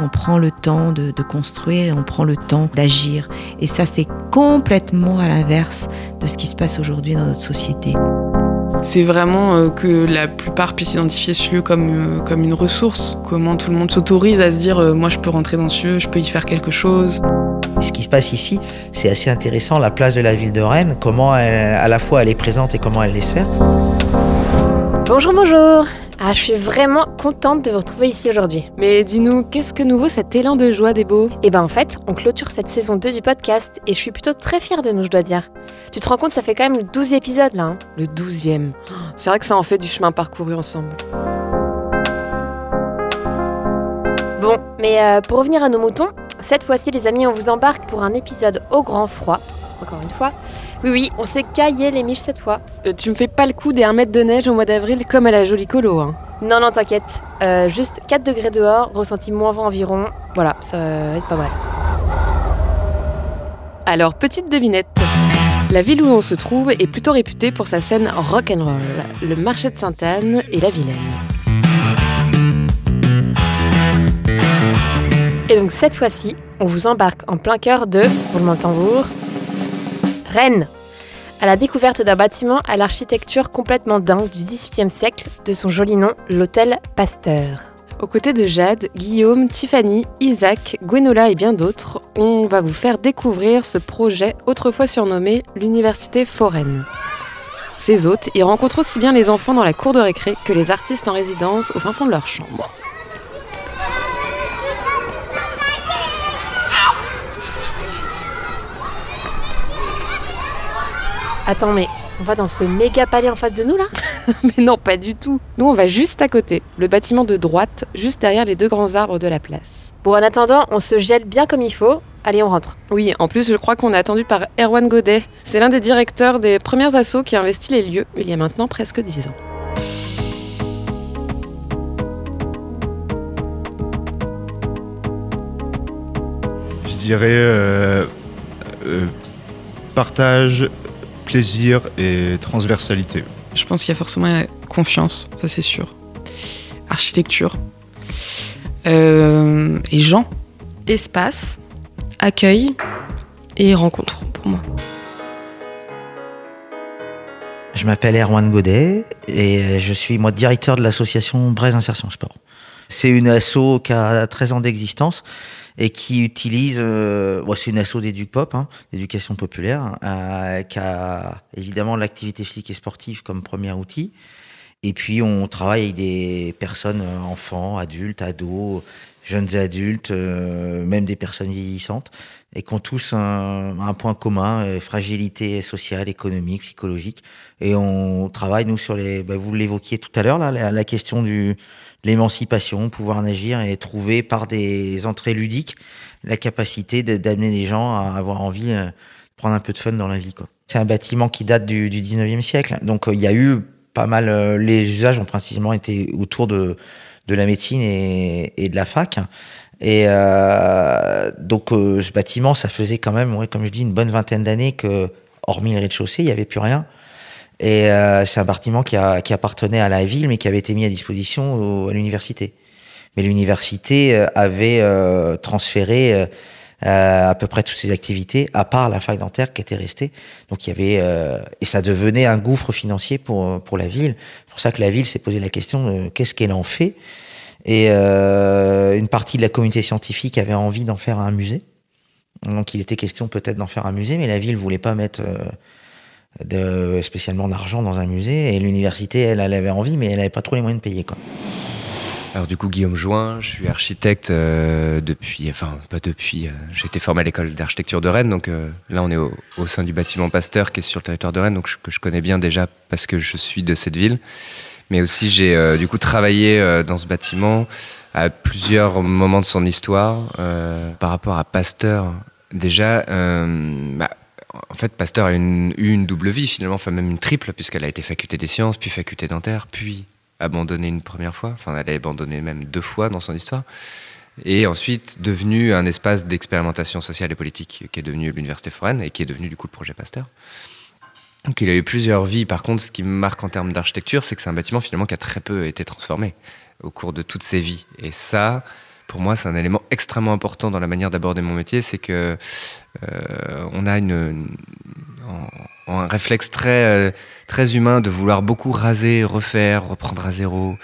On prend le temps de, de construire, on prend le temps d'agir. Et ça, c'est complètement à l'inverse de ce qui se passe aujourd'hui dans notre société. C'est vraiment euh, que la plupart puissent identifier ce lieu comme, euh, comme une ressource. Comment tout le monde s'autorise à se dire euh, moi je peux rentrer dans ce lieu, je peux y faire quelque chose. Ce qui se passe ici, c'est assez intéressant, la place de la ville de Rennes, comment elle, à la fois elle est présente et comment elle laisse faire. Bonjour, bonjour ah, je suis vraiment contente de vous retrouver ici aujourd'hui. Mais dis-nous, qu'est-ce que nouveau cet élan de joie des beaux Eh ben en fait, on clôture cette saison 2 du podcast et je suis plutôt très fière de nous, je dois dire. Tu te rends compte, ça fait quand même 12 épisodes là. Hein le 12e. C'est vrai que ça en fait du chemin parcouru ensemble. Bon, mais euh, pour revenir à nos moutons, cette fois-ci les amis, on vous embarque pour un épisode au grand froid, encore une fois. Oui, oui, on s'est caillé les miches cette fois. Euh, tu me fais pas le coup des 1 mètre de neige au mois d'avril comme à la jolie colo, hein Non, non, t'inquiète. Euh, juste 4 degrés dehors, ressenti moins 20 environ. Voilà, ça va être pas mal. Alors, petite devinette. La ville où on se trouve est plutôt réputée pour sa scène rock and roll, le marché de Sainte-Anne et la Vilaine. Et donc cette fois-ci, on vous embarque en plein cœur de, roulement de tambour, Rennes, à la découverte d'un bâtiment à l'architecture complètement dingue du XVIIIe siècle, de son joli nom, l'hôtel Pasteur. Aux côtés de Jade, Guillaume, Tiffany, Isaac, Gwenola et bien d'autres, on va vous faire découvrir ce projet autrefois surnommé l'Université Foraine. Ces hôtes y rencontrent aussi bien les enfants dans la cour de récré que les artistes en résidence au fin fond de leur chambre. Attends, mais on va dans ce méga palais en face de nous là Mais non, pas du tout. Nous, on va juste à côté, le bâtiment de droite, juste derrière les deux grands arbres de la place. Bon, en attendant, on se gèle bien comme il faut. Allez, on rentre. Oui, en plus, je crois qu'on est attendu par Erwan Godet. C'est l'un des directeurs des premières assos qui a investi les lieux il y a maintenant presque 10 ans. Je dirais euh, euh, partage, plaisir et transversalité. Je pense qu'il y a forcément confiance, ça c'est sûr. Architecture. Euh, et gens. Espace, accueil et rencontre pour moi. Je m'appelle Erwan Godet et je suis moi directeur de l'association Braise Insertion Sport. C'est une asso qui a 13 ans d'existence et qui utilise, euh, c'est une asso d'éduc pop, hein, d'éducation populaire, euh, qui a évidemment l'activité physique et sportive comme premier outil. Et puis on travaille avec des personnes, euh, enfants, adultes, ados, jeunes adultes, euh, même des personnes vieillissantes, et qui ont tous un, point commun, euh, fragilité sociale, économique, psychologique. Et on travaille, nous, sur les... Bah, vous l'évoquiez tout à l'heure, la, question du l'émancipation, pouvoir agir et trouver par des entrées ludiques la capacité d'amener les gens à avoir envie de prendre un peu de fun dans la vie. C'est un bâtiment qui date du, du 19e siècle, donc il y a eu pas mal... les usages ont principalement été autour de de la médecine et, et de la fac. Et euh, donc euh, ce bâtiment, ça faisait quand même, comme je dis, une bonne vingtaine d'années que, hormis le rez-de-chaussée, il n'y avait plus rien. Et euh, c'est un bâtiment qui, appartenait à la ville, mais qui avait été mis à disposition à l'université. Mais l'université avait transféré à peu près toutes ses activités, à part la fac dentaire qui était restée. Donc il y avait et ça devenait un gouffre financier pour pour la ville. C'est pour ça que la ville s'est posé la question qu'est-ce qu'elle en fait? Et euh, une partie de la communauté scientifique avait envie d'en faire un musée. Donc il était question peut-être d'en faire un musée, mais la ville voulait pas mettre euh, spécialement d'argent dans un musée. Et l'université, elle, avait envie, mais elle n'avait pas trop les moyens de payer. Quoi. Alors du coup, Guillaume Join, je suis architecte euh, depuis, enfin pas depuis, euh, j'ai été formé à l'école d'architecture de Rennes, donc là on est au, sein du bâtiment Pasteur qui est sur le territoire de Rennes, donc que je connais bien déjà parce que je suis de cette ville mais aussi j'ai euh, du coup travaillé euh, dans ce bâtiment à plusieurs moments de son histoire euh, par rapport à Pasteur. Déjà, bah, en fait, Pasteur a une, eu une double vie finalement, enfin même une triple, puisqu'elle a été faculté des sciences, puis faculté dentaire, puis abandonnée une première fois. Enfin, elle a abandonné même deux fois dans son histoire. Et ensuite devenu un espace d'expérimentation sociale et politique qui est devenu l'Université foraine et qui est devenu du coup le projet Pasteur. Donc il a eu plusieurs vies. Par contre, ce qui me marque en termes d'architecture, c'est que c'est un bâtiment finalement qui a très peu été transformé au cours de toutes ses vies. Et ça, pour moi, c'est un élément extrêmement important dans la manière d'aborder mon métier, c'est que euh, on a un réflexe très, très humain de vouloir beaucoup raser, refaire, reprendre à zéro.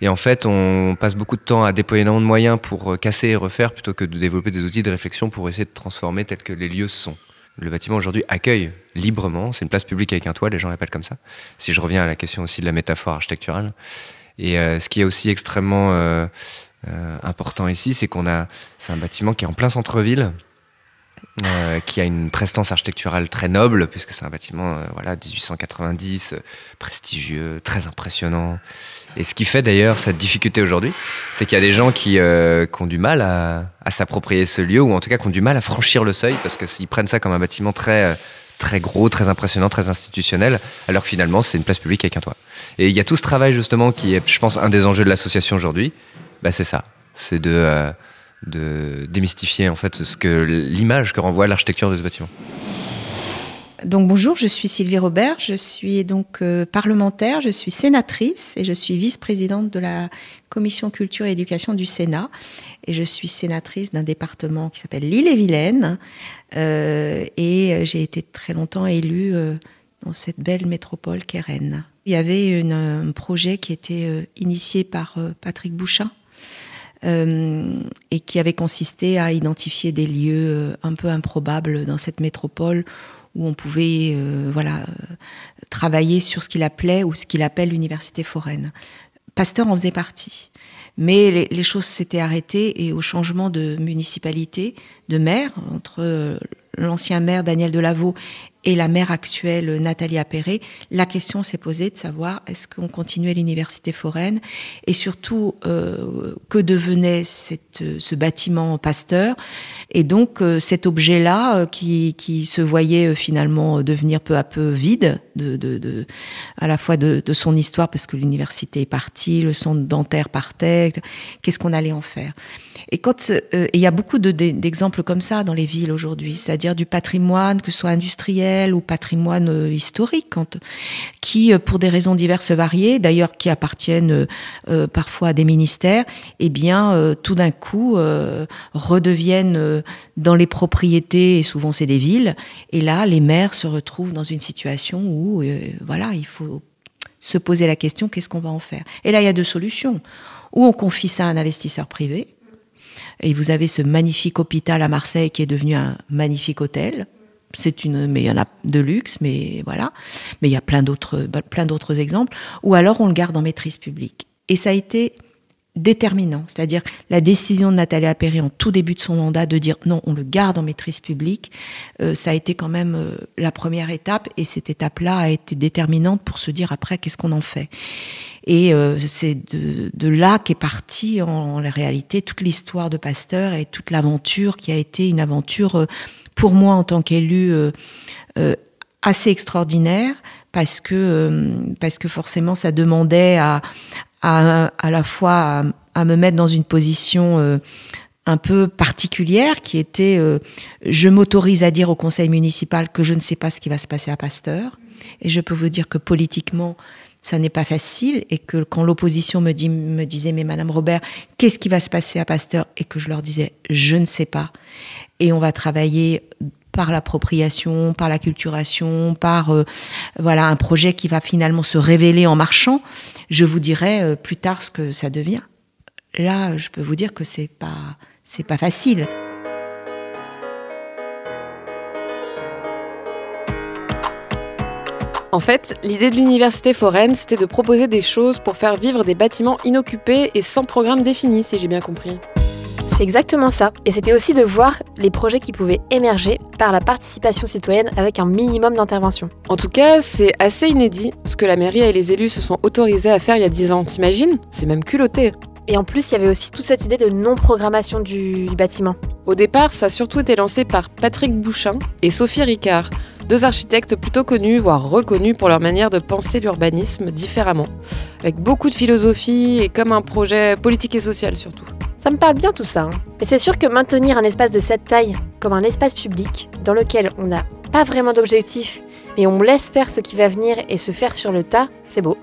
Et en fait, on passe beaucoup de temps à déployer énormément de moyens pour casser et refaire plutôt que de développer des outils de réflexion pour essayer de transformer tels que les lieux sont. Le bâtiment aujourd'hui accueille librement, c'est une place publique avec un toit, les gens l'appellent comme ça. Si je reviens à la question aussi de la métaphore architecturale. Et ce qui est aussi extrêmement euh, important ici, c'est qu'on a, c'est un bâtiment qui est en plein centre-ville, euh, qui a une prestance architecturale très noble, puisque c'est un bâtiment, euh, voilà, 1890, prestigieux, très impressionnant. Et ce qui fait d'ailleurs cette difficulté aujourd'hui, c'est qu'il y a des gens qui, qui ont du mal à, s'approprier ce lieu, ou en tout cas qui ont du mal à franchir le seuil, parce qu'ils prennent ça comme un bâtiment très, très gros, très impressionnant, très institutionnel, alors que finalement c'est une place publique avec un toit. Et il y a tout ce travail justement qui est, je pense, un des enjeux de l'association aujourd'hui, bah, c'est ça. C'est de, euh, de démystifier en fait ce que l'image que renvoie l'architecture de ce bâtiment. Donc bonjour, je suis Sylvie Robert, je suis donc euh, parlementaire, je suis sénatrice et je suis vice-présidente de la commission culture et éducation du Sénat et je suis sénatrice d'un département qui s'appelle l'île-et-Vilaine euh, et j'ai été très longtemps élue dans cette belle métropole qu'est Rennes. Il y avait un projet qui était initié par Patrick Bouchin euh, et qui avait consisté à identifier des lieux euh, un peu improbables dans cette métropole où on pouvait euh, voilà, travailler sur ce qu'il appelait ou ce qu'il appelle l'université foraine. Pasteur en faisait partie. Mais les, choses s'étaient arrêtées et au changement de municipalité, de maire, entre l'ancien maire Daniel Delaveau et la maire actuelle Nathalie Appéré, la question s'est posée de savoir est-ce qu'on continuait l'université foraine et surtout euh, que devenait cette, ce bâtiment Pasteur et donc euh, cet objet-là euh, qui, qui, se voyait finalement devenir peu à peu vide de, de, de à la fois de, de, son histoire parce que l'université est partie, le centre dentaire partait, qu'est-ce qu'on allait en faire? Et quand il y a beaucoup d'exemples comme ça dans les villes aujourd'hui, c'est-à-dire du patrimoine, que ce soit industriel ou patrimoine euh, historique, qui, euh, pour des raisons diverses variées, d'ailleurs qui appartiennent euh, parfois à des ministères, eh bien, tout d'un coup, redeviennent dans les propriétés, et souvent c'est des villes, et là, les maires se retrouvent dans une situation où, voilà, il faut se poser la question, qu'est-ce qu'on va en faire? Et là, il y a deux solutions. Ou on confie ça à un investisseur privé, et vous avez ce magnifique hôpital à Marseille qui est devenu un magnifique hôtel, c'est une, mais il y en a de luxe, mais voilà. Mais il y a plein d'autres, plein d'autres exemples. Ou alors on le garde en maîtrise publique. Et ça a été déterminant, c'est-à-dire la décision de Nathalie Appéré en tout début de son mandat de dire non, on le garde en maîtrise publique, euh, ça a été quand même euh, la première étape et cette étape-là a été déterminante pour se dire après qu'est-ce qu'on en fait? Et euh, c'est de, de, là qu'est partie en, en, réalité toute l'histoire de Pasteur et toute l'aventure qui a été une aventure pour moi en tant qu'élu euh, euh, assez extraordinaire parce que euh, parce que forcément ça demandait à à, à la fois à, me mettre dans une position un peu particulière qui était je m'autorise à dire au conseil municipal que je ne sais pas ce qui va se passer à Pasteur. Et je peux vous dire que politiquement ça n'est pas facile et que quand l'opposition me, disait mais Madame Robert qu'est-ce qui va se passer à Pasteur? et que je leur disais je ne sais pas et on va travailler par l'appropriation, par la culturation, par euh, voilà un projet qui va finalement se révéler en marchant. Je vous dirai euh, plus tard ce que ça devient. Là, je peux vous dire que c'est pas c'est pas facile. En fait, l'idée de l'université foraine, c'était de proposer des choses pour faire vivre des bâtiments inoccupés et sans programme défini, si j'ai bien compris. C'est exactement ça. Et c'était aussi de voir les projets qui pouvaient émerger par la participation citoyenne avec un minimum d'intervention. En tout cas, c'est assez inédit ce que la mairie et les élus se sont autorisés à faire il y a 10 ans. T'imagines? C'est même culotté. Et en plus, il y avait aussi toute cette idée de non-programmation du, bâtiment. Au départ, ça a surtout été lancé par Patrick Bouchin et Sophie Ricard, deux architectes plutôt connus, voire reconnus pour leur manière de penser l'urbanisme différemment, avec beaucoup de philosophie et comme un projet politique et social surtout. Me parle bien tout ça. Hein. Mais c'est sûr que maintenir un espace de cette taille comme un espace public, dans lequel on n'a pas vraiment d'objectif, mais on laisse faire ce qui va venir et se faire sur le tas, c'est beau.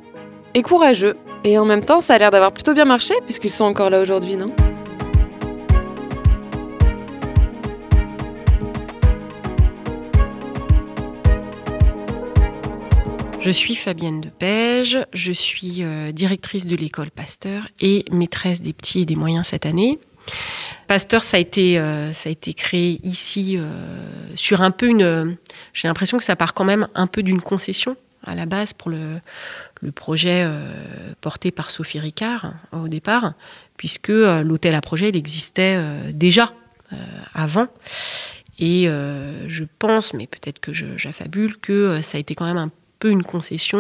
Et courageux. Et en même temps, ça a l'air d'avoir plutôt bien marché, puisqu'ils sont encore là aujourd'hui, non? Je suis Fabienne de Pège, je suis euh, directrice de l'école Pasteur et maîtresse des petits et des moyens cette année. Pasteur, ça a été, euh, créé ici euh, sur un peu une. J'ai l'impression que ça part quand même un peu d'une concession à la base pour le, projet porté par Sophie Ricard au départ, puisque l'hôtel à projet il existait déjà avant. Et je pense, mais peut-être que j'affabule, que ça a été quand même un peu une concession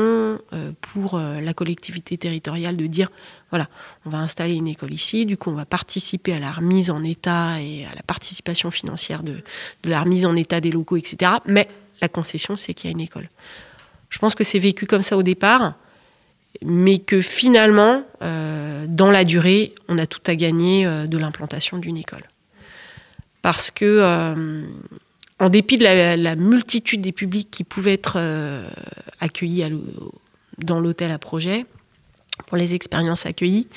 euh, pour euh, la collectivité territoriale de dire voilà, on va installer une école ici, du coup on va participer à la remise en état et à la participation financière de, la remise en état des locaux, etc. Mais la concession, c'est qu'il y a une école. Je pense que c'est vécu comme ça au départ, mais que finalement, euh, dans la durée, on a tout à gagner de l'implantation d'une école. Parce que en dépit de la, multitude des publics qui pouvaient être euh, accueillis dans l'hôtel à projet, pour les expériences accueillies,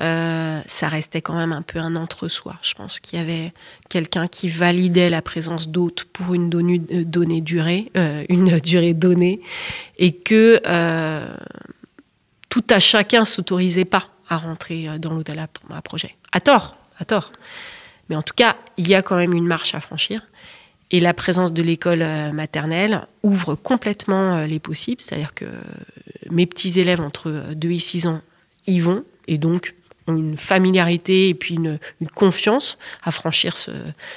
euh, ça restait quand même un peu un entre-soi. Je pense qu'il y avait quelqu'un qui validait la présence d'hôtes pour une euh, donnée, durée, une durée donnée, et que tout à chacun s'autorisait pas à rentrer dans l'hôtel à projet. À tort, à tort. Mais en tout cas, il y a quand même une marche à franchir. Et la présence de l'école euh, maternelle ouvre complètement euh, les possibles, c'est-à-dire que mes petits élèves entre 2 et 6 ans y vont, et donc ont une familiarité et puis une, confiance à franchir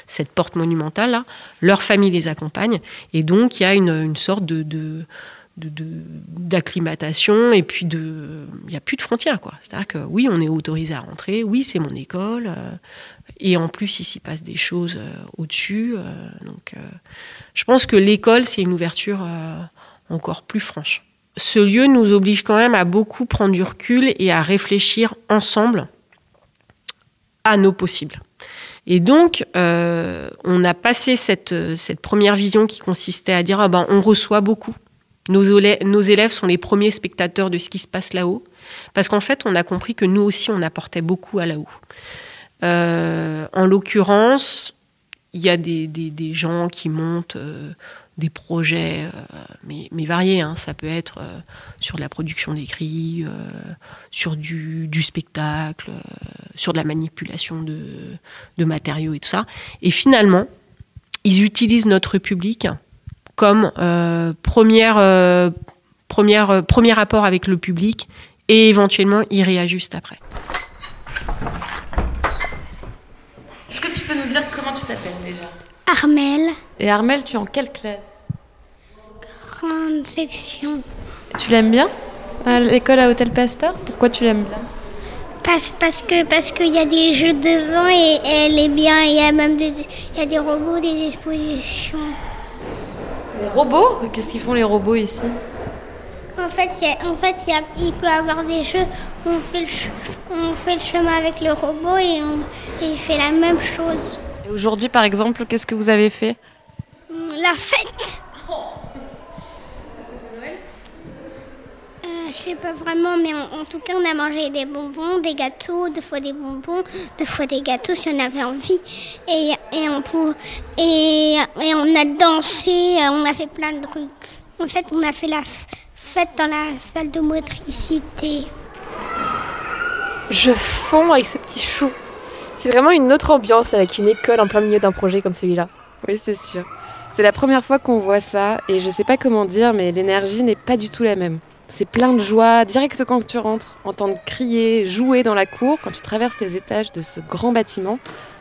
cette porte monumentale. Là. Leur famille les accompagne, et donc il y a une, sorte d'acclimatation et puis de il n'y a plus de frontières quoi c'est à dire que oui on est autorisé à rentrer oui c'est mon école euh, et en plus, il s'y passe des choses euh, au-dessus. Euh, donc, euh, je pense que l'école, c'est une ouverture encore plus franche. Ce lieu nous oblige quand même à beaucoup prendre du recul et à réfléchir ensemble à nos possibles. Et donc, on a passé cette, première vision qui consistait à dire ah ben, on reçoit beaucoup. Nos élèves sont les premiers spectateurs de ce qui se passe là-haut. Parce qu'en fait, on a compris que nous aussi, on apportait beaucoup à là-haut. Euh, en l'occurrence, il y a des, gens qui montent euh, des projets, euh, mais, variés. Hein. Ça peut être sur la production d'écrits, sur du, spectacle, sur de la manipulation de, de, matériaux et tout ça. Et finalement, ils utilisent notre public comme première, première, premier rapport avec le public et éventuellement ils réajustent après. nous dire comment tu t'appelles déjà Armel. Et Armel, tu es en quelle classe? Grande section. tu l'aimes bien L'école à Hôtel Pasteur? Pourquoi tu l'aimes bien? Parce, parce que parce qu'il y a des jeux devant et, elle est bien. Il y a même des, il y a des robots, des expositions. Les robots? Qu'est-ce qu'ils font les robots ici? En fait, en fait il peut y avoir des jeux où on fait, le, on fait le chemin avec le robot et, on, il fait la même chose. Aujourd'hui, par exemple, qu'est-ce que vous avez fait hum, La fête euh, Je sais pas vraiment, mais en, tout cas, on a mangé des bonbons, des gâteaux, deux fois des bonbons, deux fois des gâteaux si on avait envie. Et, et, on, et, et on a dansé, on a fait plein de trucs. En fait, on a fait la, dans la salle de motricité. Je fonds avec ce petit chou. C'est vraiment une autre ambiance avec une école en plein milieu d'un projet comme celui-là. Oui, c'est sûr. C'est la première fois qu'on voit ça et je sais pas comment dire, mais l'énergie n'est pas du tout la même. C'est plein de joie, direct quand tu rentres, entendre crier, jouer dans la cour quand tu traverses les étages de ce grand bâtiment,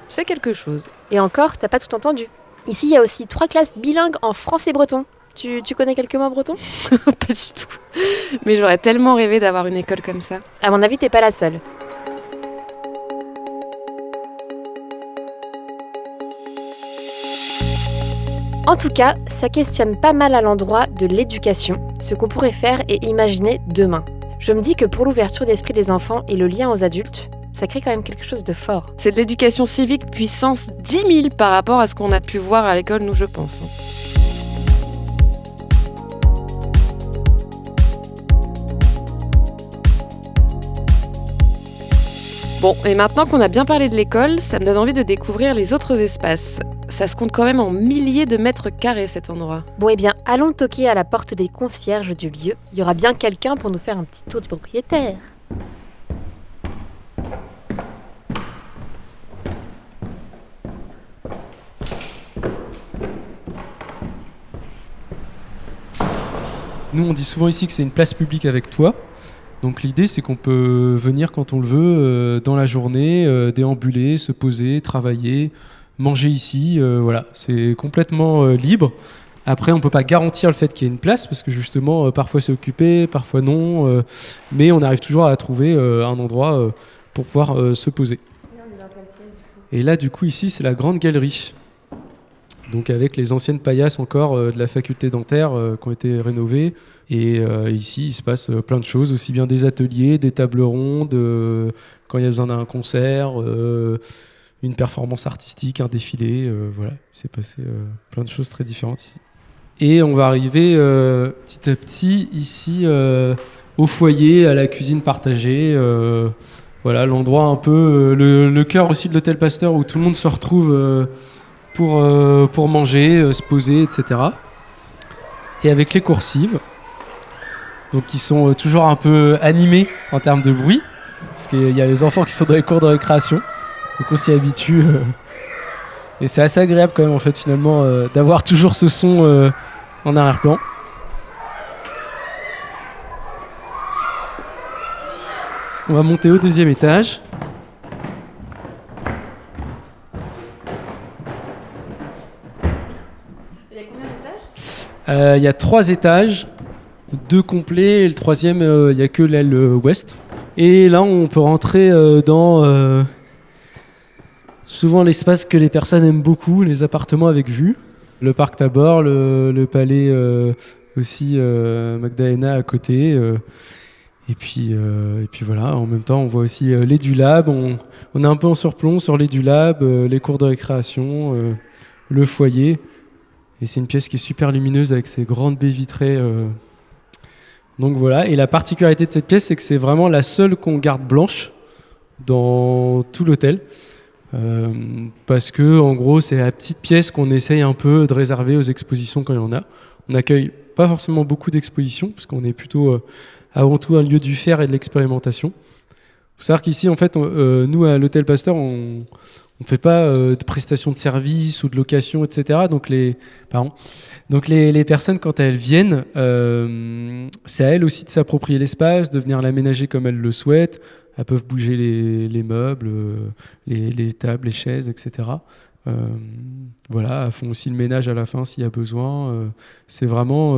c'est quelque chose. Et encore, t'as pas tout entendu. Ici, il y a aussi trois classes bilingues en français breton. Tu, connais quelques mots bretons Pas du tout. Mais j'aurais tellement rêvé d'avoir une école comme ça. À mon avis, t'es pas la seule. En tout cas, ça questionne pas mal à l'endroit de l'éducation, ce qu'on pourrait faire et imaginer demain. Je me dis que pour l'ouverture d'esprit des enfants et le lien aux adultes, ça crée quand même quelque chose de fort. C'est de l'éducation civique puissance 10 000 par rapport à ce qu'on a pu voir à l'école, nous, je pense. Bon, et maintenant qu'on a bien parlé de l'école, ça me donne envie de découvrir les autres espaces. Ça se compte quand même en milliers de mètres carrés cet endroit. Bon, eh bien, allons toquer à la porte des concierges du lieu. Il y aura bien quelqu'un pour nous faire un petit tour du propriétaire. Nous, on dit souvent ici que c'est une place publique avec toi. Donc l'idée, c'est qu'on peut venir quand on le veut, euh, dans la journée, euh, déambuler, se poser, travailler, manger ici. Euh, voilà, c'est complètement libre. Après, on ne peut pas garantir le fait qu'il y ait une place, parce que justement, parfois c'est occupé, parfois non. mais on arrive toujours à trouver un endroit pour pouvoir se poser. Et là, du coup, ici, c'est la grande galerie donc avec les anciennes paillasses encore euh, de la faculté dentaire euh, qui ont été rénovées. Et euh, ici, il se passe plein de choses, aussi bien des ateliers, des tables rondes, quand il y a besoin d'un concert, une performance artistique, un défilé. voilà, il s'est passé plein de choses très différentes ici. Et on va arriver petit à petit ici au foyer, à la cuisine partagée. voilà, l'endroit un peu, le, cœur aussi de l'hôtel Pasteur où tout le monde se retrouve pour, euh, pour manger, euh, se poser, etc. Et avec les coursives, donc qui sont euh, toujours un peu animées en termes de bruit, parce qu'il y a les enfants qui sont dans les cours de récréation, donc on s'y habitue. et c'est assez agréable quand même en fait finalement d'avoir toujours ce son en arrière-plan. On va monter au deuxième étage. Euh, il y a trois étages, deux complets, et le troisième, euh, il n'y a que l'aile euh, ouest. Et là, on peut rentrer dans souvent l'espace que les personnes aiment beaucoup, les appartements avec vue. Le parc Tabor, le, palais aussi Magdalena à côté. et, puis, et puis voilà, en même temps, on voit aussi les du lab. On, est un peu en surplomb sur les du lab, les cours de récréation, le foyer. Et c'est une pièce qui est super lumineuse avec ses grandes baies vitrées. Euh. Donc voilà, et la particularité de cette pièce, c'est que c'est vraiment la seule qu'on garde blanche dans tout l'hôtel. Euh, parce que en gros, c'est la petite pièce qu'on essaye un peu de réserver aux expositions quand il y en a. On n'accueille pas forcément beaucoup d'expositions, parce qu'on est plutôt euh, avant tout un lieu du faire et de l'expérimentation. Il faut savoir qu'ici, en fait, nous, à l'hôtel Pasteur, on, ne fait pas euh, de prestations de services ou de location, etc. Donc les, pardon. Donc les, personnes, quand elles viennent, euh, c'est à elles aussi de s'approprier l'espace, de venir l'aménager comme elles le souhaitent. Elles peuvent bouger les, meubles, euh, les, tables, les chaises, etc. voilà, elles font aussi le ménage à la fin s'il y a besoin. c'est vraiment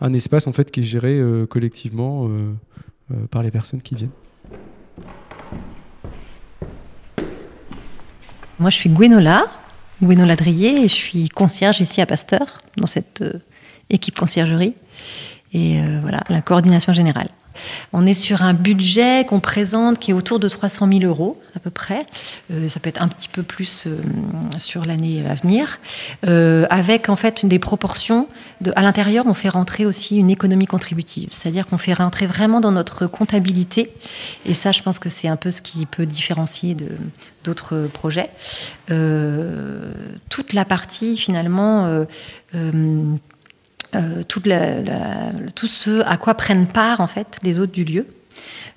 un espace en fait qui est géré collectivement par les personnes qui viennent. Moi, je suis Gwenola, Gwenola Drier, et je suis concierge ici à Pasteur, dans cette euh, équipe conciergerie. Et euh, voilà, la coordination générale. On est sur un budget qu'on présente qui est autour de 300 000 euros à peu près. Euh, ça peut être un petit peu plus euh, sur l'année à venir. Euh, avec en fait des proportions. À l'intérieur, on fait rentrer aussi une économie contributive. C'est-à-dire qu'on fait rentrer vraiment dans notre comptabilité. Et ça, je pense que c'est un peu ce qui peut différencier d'autres projets. toute la partie finalement euh, tout ce à quoi prennent part en fait les hôtes du lieu.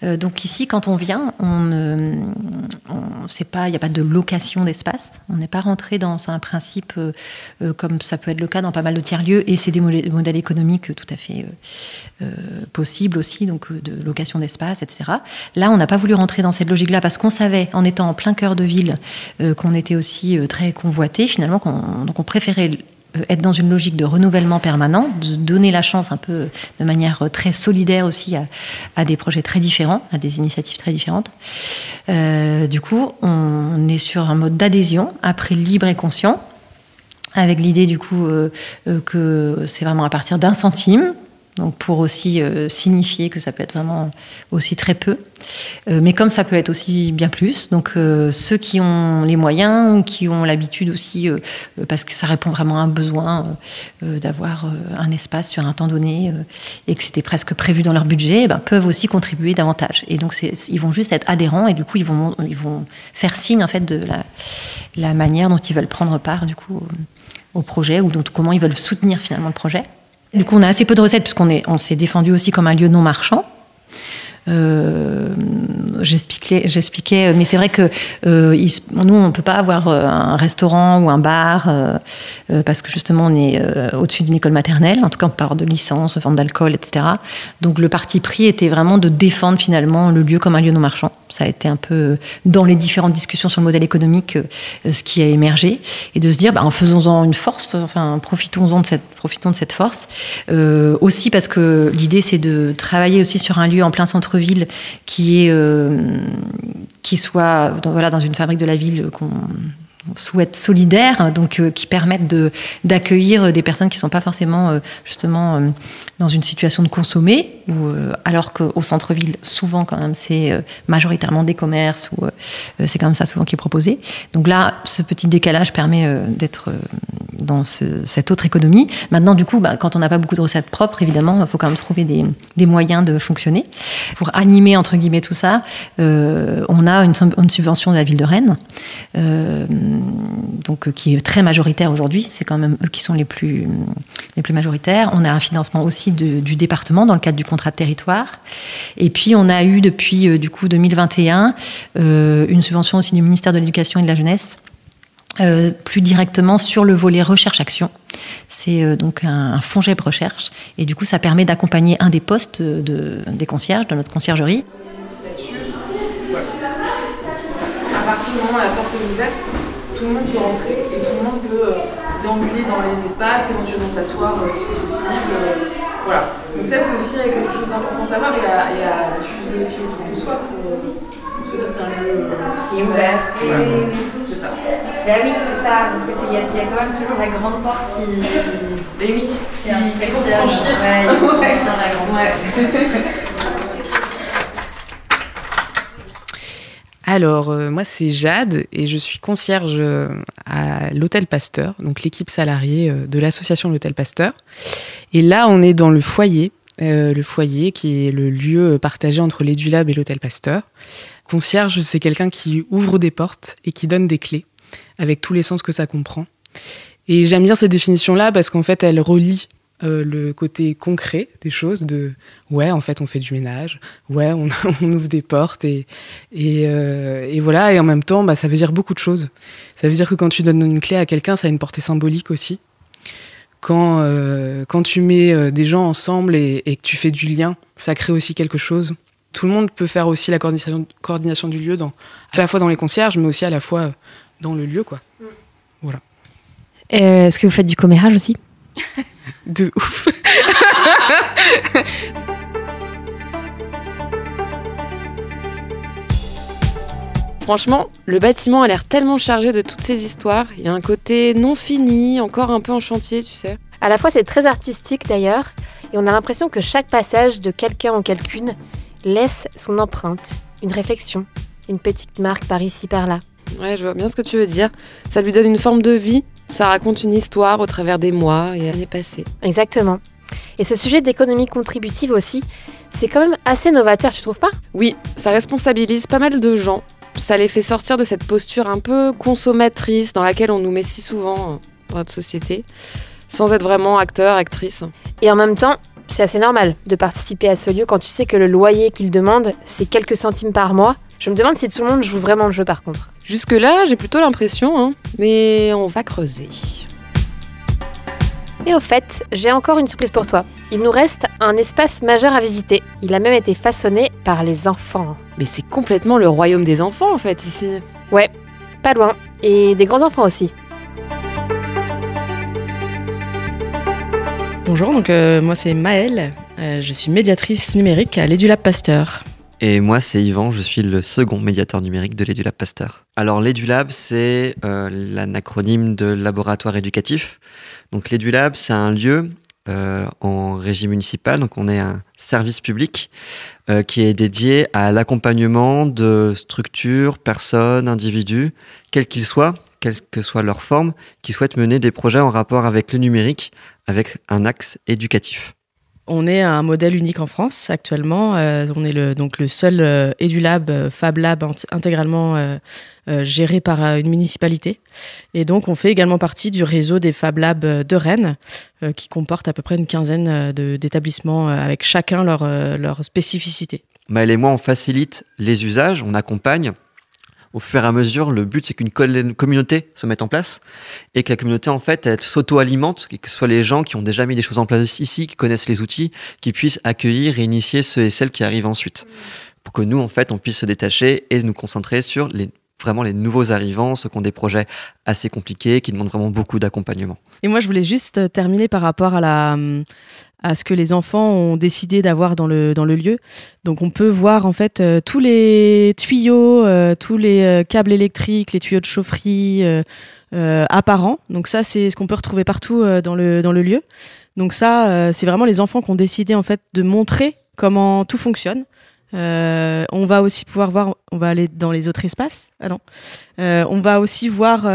Euh, donc ici, quand on vient, on ne sait pas, il n'y a pas de location d'espace. On n'est pas rentré dans un principe euh, comme ça peut être le cas dans pas mal de tiers lieux, et c'est des modèles économiques tout à fait possibles aussi, donc de location d'espace, etc. Là, on n'a pas voulu rentrer dans cette logique-là parce qu'on savait, en étant en plein cœur de ville, qu'on était aussi très convoité finalement, donc on préférait euh, être dans une logique de renouvellement permanent, de donner la chance un peu de manière très solidaire aussi à, des projets très différents, à des initiatives très différentes. Euh, du coup, on est sur un mode d'adhésion, après libre et conscient, avec l'idée du coup euh, que c'est vraiment à partir d'un centime Donc pour aussi euh, signifier que ça peut être vraiment aussi très peu. Euh, mais comme ça peut être aussi bien plus. Donc euh, ceux qui ont les moyens ou qui ont l'habitude aussi, parce que ça répond vraiment à un besoin d'avoir un espace sur un temps donné et que c'était presque prévu dans leur budget, eh ben, peuvent aussi contribuer davantage. Et donc ils vont juste être adhérents et du coup ils vont, ils vont faire signe en fait de la, manière dont ils veulent prendre part du coup au projet ou comment ils veulent soutenir finalement le projet. Du coup, on a assez peu de recettes puisqu'on on s'est défendu aussi comme un lieu non marchand. Euh, j'expliquais, mais c'est vrai que euh, nous, on ne peut pas avoir euh, un restaurant ou un bar parce que justement, on est au-dessus d'une école maternelle. En tout cas, on parle de licence, vente d'alcool, etc. Donc, le parti pris était vraiment de défendre finalement le lieu comme un lieu non marchand. Ça a été un peu dans les différentes discussions sur le modèle économique ce qui a émergé et de se dire, bah, en faisons-en une force, enfin, profitons-en de cette, profitons de cette force. aussi parce que l'idée, c'est de travailler aussi sur un lieu en plein centre ville qui est euh, qui soit voilà dans une fabrique de la ville qu'on souhaite solidaire, donc euh, qui permettent de d'accueillir des personnes qui sont pas forcément euh, justement dans une situation de consommer, ou alors qu'au centre-ville souvent quand même c'est majoritairement des commerces ou c'est quand même ça souvent qui est proposé. Donc là, ce petit décalage permet d'être dans cette autre économie. Maintenant, du coup, bah, quand on n'a pas beaucoup de recettes propres, évidemment, il faut quand même trouver des, des, moyens de fonctionner. Pour animer, entre guillemets, tout ça, euh, on a une, une, subvention de la ville de Rennes, euh, donc, qui est très majoritaire aujourd'hui. C'est quand même eux qui sont les plus, plus majoritaires. On a un financement aussi du département dans le cadre du contrat de territoire. Et puis, on a eu depuis, euh, du coup, 2021, une subvention aussi du ministère de l'Éducation et de la Jeunesse euh, plus directement sur le volet recherche-action. C'est euh, donc un, fonds GEP recherche et du coup ça permet d'accompagner un des postes de, des concierges, de notre conciergerie. À partir du moment où la porte est ouverte, tout le monde peut rentrer et tout le monde peut euh, déambuler dans les espaces, éventuellement s'asseoir si c'est possible. voilà. Donc ça c'est aussi quelque chose d'important à savoir et à, et à, diffuser aussi autour de soi pour, pour se dire que c'est un lieu qui est ouvert. C'est ça. Ben oui, c'est ça, parce qu'il y, a, y a quand même toujours la grande porte qui. Mais oui, qui, qui, qui faut franchir. Ouais, il faut franchir la grande ouais. Alors, euh, moi, c'est Jade et je suis concierge euh, à l'Hôtel Pasteur, donc l'équipe salariée euh, de l'association L'Hôtel Pasteur. Et là, on est dans le foyer, euh, le foyer qui est le lieu partagé entre l'Édulab et l'Hôtel Pasteur. Concierge, c'est quelqu'un qui ouvre des portes et qui donne des clés avec tous les sens que ça comprend. Et j'aime bien cette définition-là parce qu'en fait, elle relie euh, le côté concret des choses de ouais en fait on fait du ménage. Ouais on, on ouvre des portes et et, euh, et, voilà. Et en même temps bah, ça veut dire beaucoup de choses. Ça veut dire que quand tu donnes une clé à quelqu'un ça a une portée symbolique aussi. Quand euh, quand tu mets des gens ensemble et, et, que tu fais du lien ça crée aussi quelque chose. Tout le monde peut faire aussi la coordination, coordination du lieu dans à la fois dans les concierges mais aussi à la fois dans le lieu quoi. Voilà. Euh, est-ce que vous faites du commérage aussi? de ouf. Franchement, le bâtiment a l'air tellement chargé de toutes ces histoires. Il y a un côté non fini, encore un peu en chantier, tu sais. À la fois, c'est très artistique d'ailleurs, et on a l'impression que chaque passage de quelqu'un en quelqu'une laisse son empreinte, une réflexion, une petite marque par ici, par là. Ouais, je vois bien ce que tu veux dire. Ça lui donne une forme de vie, ça raconte une histoire au travers des mois et années passées. Exactement. Et ce sujet d'économie contributive aussi, c'est quand même assez novateur, tu trouves pas? Oui, ça responsabilise pas mal de gens. Ça les fait sortir de cette posture un peu consommatrice dans laquelle on nous met si souvent dans notre société, sans être vraiment acteur, actrice. Et en même temps, c'est assez normal de participer à ce lieu quand tu sais que le loyer qu'il demande, c'est quelques centimes par mois. Je me demande si tout le monde joue vraiment le jeu par contre. Jusque-là, j'ai plutôt l'impression, hein, mais on va creuser. Et au fait, j'ai encore une surprise pour toi. Il nous reste un espace majeur à visiter. Il a même été façonné par les enfants. Mais c'est complètement le royaume des enfants en fait ici. Ouais, pas loin. Et des grands enfants aussi. Bonjour, donc euh, moi c'est Maëlle. Euh, je suis médiatrice numérique à l'Edulab Pasteur. Et moi, c'est Yvan, je suis le second médiateur numérique de l'EduLab Pasteur. Alors, l'EduLab, c'est euh, l'anacronyme de laboratoire éducatif. Donc, l'EduLab, c'est un lieu en régie municipale. Donc on est un service public qui est dédié à l'accompagnement de structures, personnes, individus, quels qu'ils soient, quelle que soit leur forme, qui souhaitent mener des projets en rapport avec le numérique, avec un axe éducatif. On est un modèle unique en France actuellement. Euh, on est le, donc le seul euh, EduLab, euh, Fab Lab intégralement géré par une municipalité. Et donc on fait également partie du réseau des Fab Labs de Rennes, qui comporte à peu près une quinzaine d'établissements avec chacun leur, leur spécificité. Maëlle et moi, on facilite les usages, on accompagne au fur et à mesure, le but c'est qu'une communauté se mette en place et que la communauté en fait s'auto-alimente, que ce soit les gens qui ont déjà mis des choses en place ici, qui connaissent les outils, qui puissent accueillir et initier ceux et celles qui arrivent ensuite. Pour que nous en fait on puisse se détacher et nous concentrer sur les vraiment les nouveaux arrivants, ceux qui ont des projets assez compliqués, qui demandent vraiment beaucoup d'accompagnement. Et moi, je voulais juste terminer par rapport à la, à ce que les enfants ont décidé d'avoir dans le, dans le lieu. Donc on peut voir en fait euh, tous les tuyaux, euh, tous les euh, câbles électriques, les tuyaux de chaufferie apparents. Donc ça c'est ce qu'on peut retrouver partout dans, le, dans le lieu. Donc ça c'est vraiment les enfants qui ont décidé en fait de montrer comment tout fonctionne. on va aussi pouvoir voir, on va aller dans les autres espaces. Ah non. on va aussi voir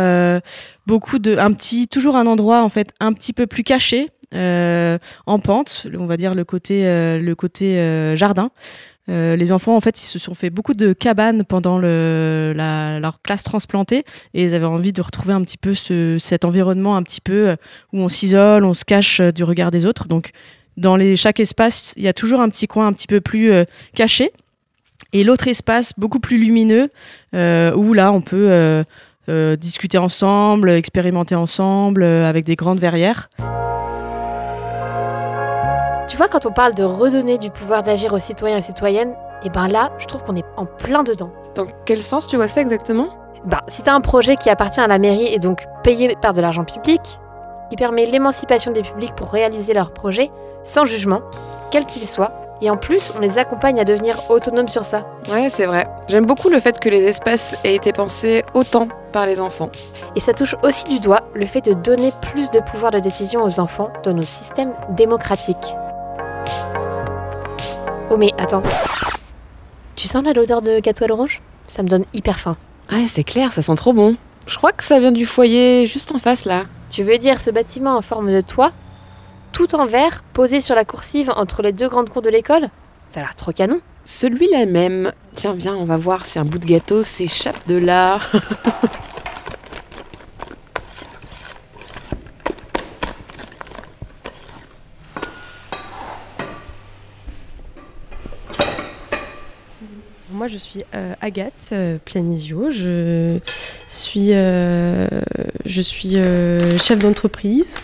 beaucoup de, un petit, toujours un endroit en fait un petit peu plus caché euh, en pente, on va dire le côté, euh, le côté euh, jardin. les enfants, en fait, ils se sont fait beaucoup de cabanes pendant le, leur classe transplantée et ils avaient envie de retrouver un petit peu ce, cet environnement un petit peu où on s'isole, on se cache du regard des autres. Donc, dans les, chaque espace, il y a toujours un petit coin un petit peu plus caché et l'autre espace beaucoup plus lumineux où là, on peut discuter ensemble, expérimenter ensemble avec des grandes verrières. Tu vois, quand on parle de redonner du pouvoir d'agir aux citoyens et citoyennes, et eh ben là, je trouve qu'on est en plein dedans. Dans quel sens tu vois ça exactement? Ben, si t'as un projet qui appartient à la mairie et donc payé par de l'argent public, qui permet l'émancipation des publics pour réaliser leurs projets, sans jugement, quel qu'il soit, et en plus, on les accompagne à devenir autonomes sur ça. Ouais, c'est vrai. J'aime beaucoup le fait que les espaces aient été pensés autant par les enfants. Et ça touche aussi du doigt le fait de donner plus de pouvoir de décision aux enfants dans nos systèmes démocratiques. Oh mais attends. Tu sens là l'odeur de gâteau à l'orange Ça me donne hyper faim. Ouais, c'est clair, ça sent trop bon. Je crois que ça vient du foyer juste en face là. Tu veux dire ce bâtiment en forme de toit Tout en verre, posé sur la coursive entre les deux grandes cours de l'école? Ça a l'air trop canon. Celui-là même. Tiens, viens, on va voir si un bout de gâteau s'échappe de là. Moi, je suis euh, Agathe euh, Pianisio. Je suis, euh, je suis chef d'entreprise